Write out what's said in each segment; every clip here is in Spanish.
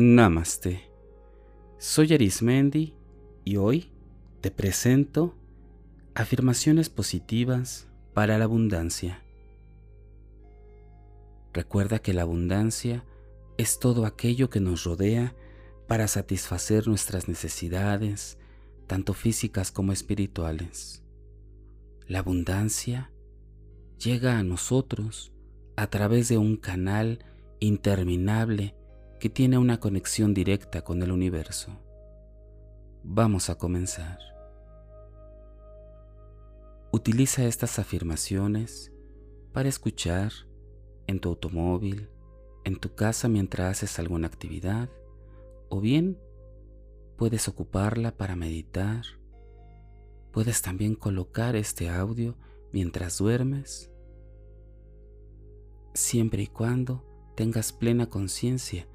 Namaste. Soy Arismendi y hoy te presento afirmaciones positivas para la abundancia. Recuerda que la abundancia es todo aquello que nos rodea para satisfacer nuestras necesidades, tanto físicas como espirituales. La abundancia llega a nosotros a través de un canal interminable que tiene una conexión directa con el universo. Vamos a comenzar. Utiliza estas afirmaciones para escuchar en tu automóvil, en tu casa mientras haces alguna actividad, o bien puedes ocuparla para meditar. Puedes también colocar este audio mientras duermes, siempre y cuando tengas plena conciencia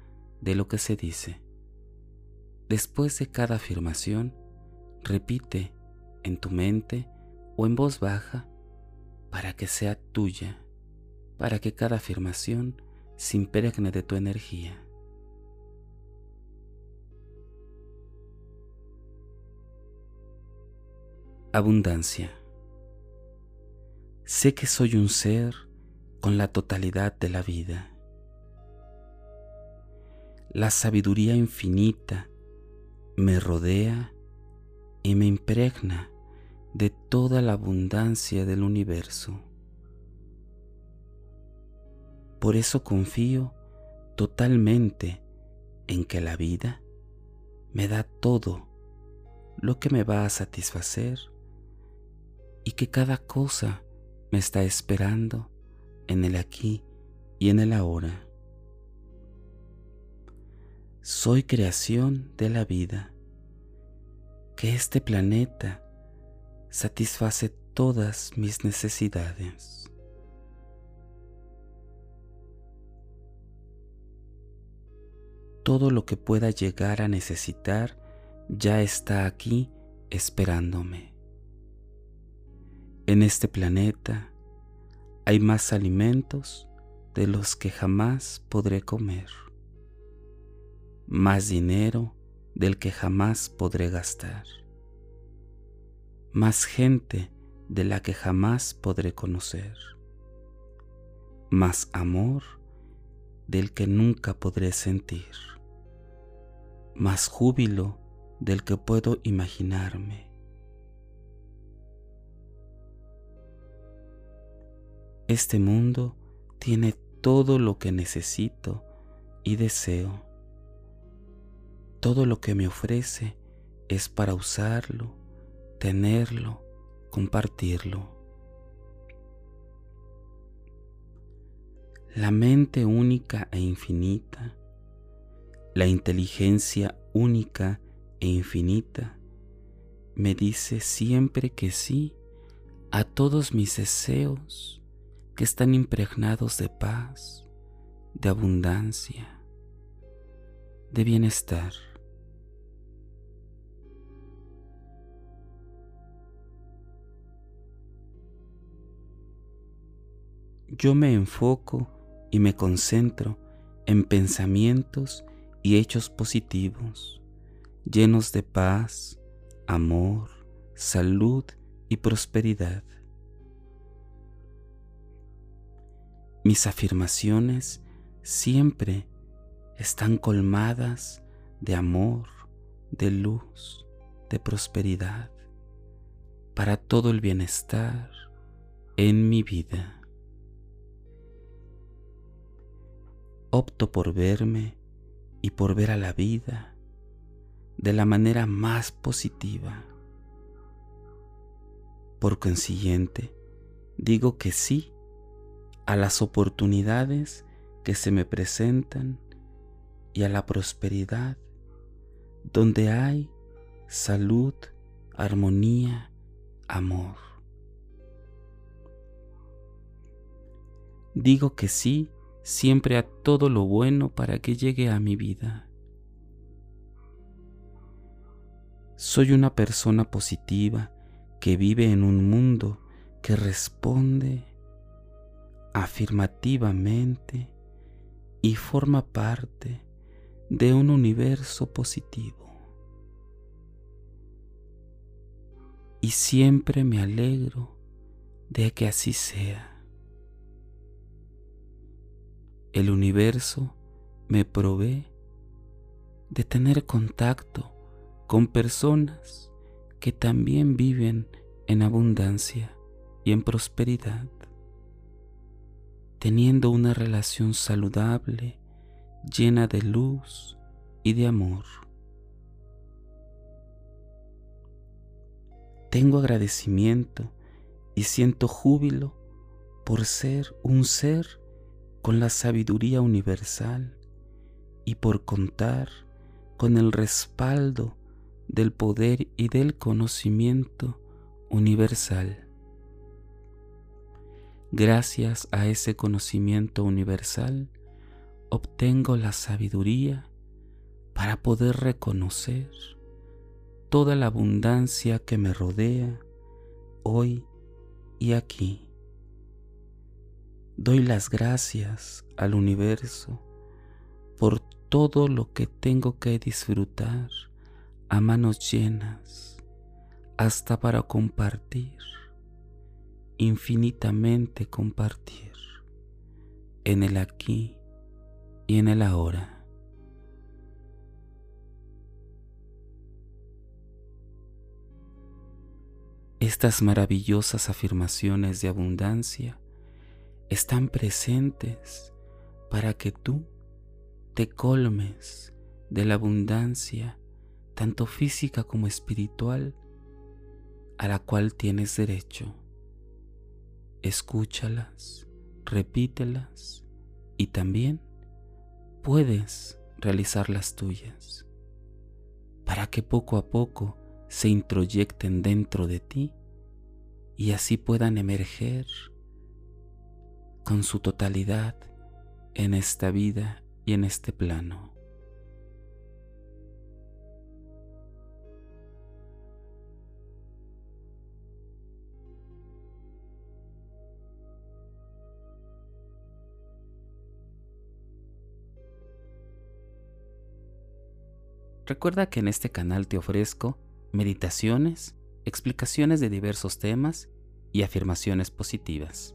de lo que se dice. Después de cada afirmación, repite en tu mente o en voz baja para que sea tuya, para que cada afirmación se impregne de tu energía. Abundancia. Sé que soy un ser con la totalidad de la vida la sabiduría infinita me rodea y me impregna de toda la abundancia del universo. Por eso confío totalmente en que la vida me da todo lo que me va a satisfacer y que cada cosa me está esperando en el aquí y en el ahora. Soy creación de la vida, que este planeta satisface todas mis necesidades. Todo lo que pueda llegar a necesitar ya está aquí esperándome. En este planeta hay más alimentos de los que jamás podré comer más dinero del que jamás podré gastar, más gente de la que jamás podré conocer, más amor del que nunca podré sentir, más júbilo del que puedo imaginarme. Este mundo tiene todo lo que necesito y deseo todo lo que me ofrece es para usarlo, tenerlo, compartirlo. La mente única e infinita, la inteligencia única e infinita, me dice siempre que sí a todos mis deseos que están impregnados de paz, de abundancia, de bienestar. Yo me enfoco y me concentro en pensamientos y hechos positivos, llenos de paz, amor, salud y prosperidad. Mis afirmaciones siempre están colmadas de amor, de luz, de prosperidad, para todo el bienestar en mi vida. Opto por verme y por ver a la vida de la manera más positiva. Por consiguiente, digo que sí a las oportunidades que se me presentan y a la prosperidad donde hay salud, armonía, amor. Digo que sí siempre a todo lo bueno para que llegue a mi vida. Soy una persona positiva que vive en un mundo que responde afirmativamente y forma parte de un universo positivo. Y siempre me alegro de que así sea. El universo me provee de tener contacto con personas que también viven en abundancia y en prosperidad, teniendo una relación saludable, llena de luz y de amor. Tengo agradecimiento y siento júbilo por ser un ser con la sabiduría universal y por contar con el respaldo del poder y del conocimiento universal. Gracias a ese conocimiento universal, obtengo la sabiduría para poder reconocer toda la abundancia que me rodea hoy y aquí. Doy las gracias al universo por todo lo que tengo que disfrutar a manos llenas, hasta para compartir, infinitamente compartir, en el aquí y en el ahora. Estas maravillosas afirmaciones de abundancia están presentes para que tú te colmes de la abundancia, tanto física como espiritual, a la cual tienes derecho. Escúchalas, repítelas y también puedes realizar las tuyas, para que poco a poco se introyecten dentro de ti y así puedan emerger con su totalidad en esta vida y en este plano. Recuerda que en este canal te ofrezco meditaciones, explicaciones de diversos temas y afirmaciones positivas.